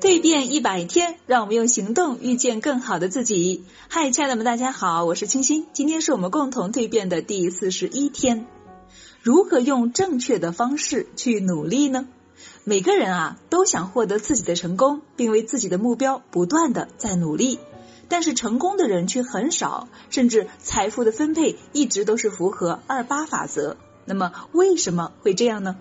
蜕变一百天，让我们用行动遇见更好的自己。嗨，亲爱的们，大家好，我是清新。今天是我们共同蜕变的第四十一天。如何用正确的方式去努力呢？每个人啊，都想获得自己的成功，并为自己的目标不断的在努力。但是成功的人却很少，甚至财富的分配一直都是符合二八法则。那么为什么会这样呢？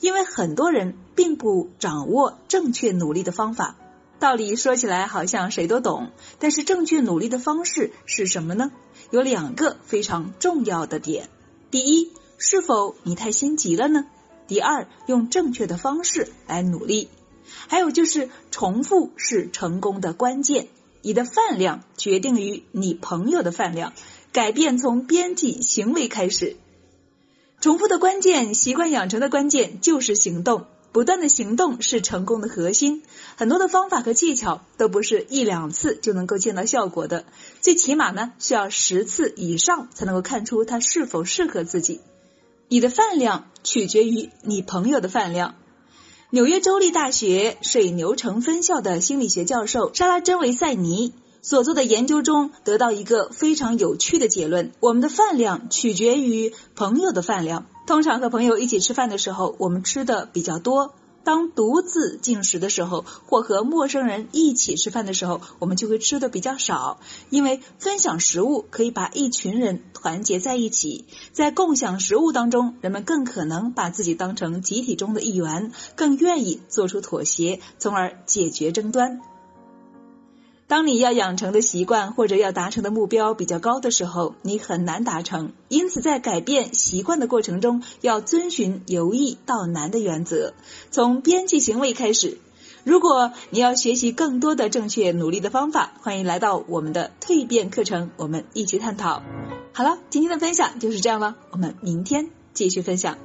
因为很多人并不掌握正确努力的方法，道理说起来好像谁都懂，但是正确努力的方式是什么呢？有两个非常重要的点：第一，是否你太心急了呢？第二，用正确的方式来努力。还有就是，重复是成功的关键。你的饭量决定于你朋友的饭量，改变从边际行为开始。重复的关键，习惯养成的关键就是行动。不断的行动是成功的核心。很多的方法和技巧都不是一两次就能够见到效果的，最起码呢需要十次以上才能够看出它是否适合自己。你的饭量取决于你朋友的饭量。纽约州立大学水牛城分校的心理学教授莎拉·珍维塞尼。所做的研究中得到一个非常有趣的结论：我们的饭量取决于朋友的饭量。通常和朋友一起吃饭的时候，我们吃的比较多；当独自进食的时候，或和陌生人一起吃饭的时候，我们就会吃的比较少。因为分享食物可以把一群人团结在一起，在共享食物当中，人们更可能把自己当成集体中的一员，更愿意做出妥协，从而解决争端。当你要养成的习惯或者要达成的目标比较高的时候，你很难达成。因此，在改变习惯的过程中，要遵循由易到难的原则，从边际行为开始。如果你要学习更多的正确努力的方法，欢迎来到我们的蜕变课程，我们一起探讨。好了，今天的分享就是这样了，我们明天继续分享。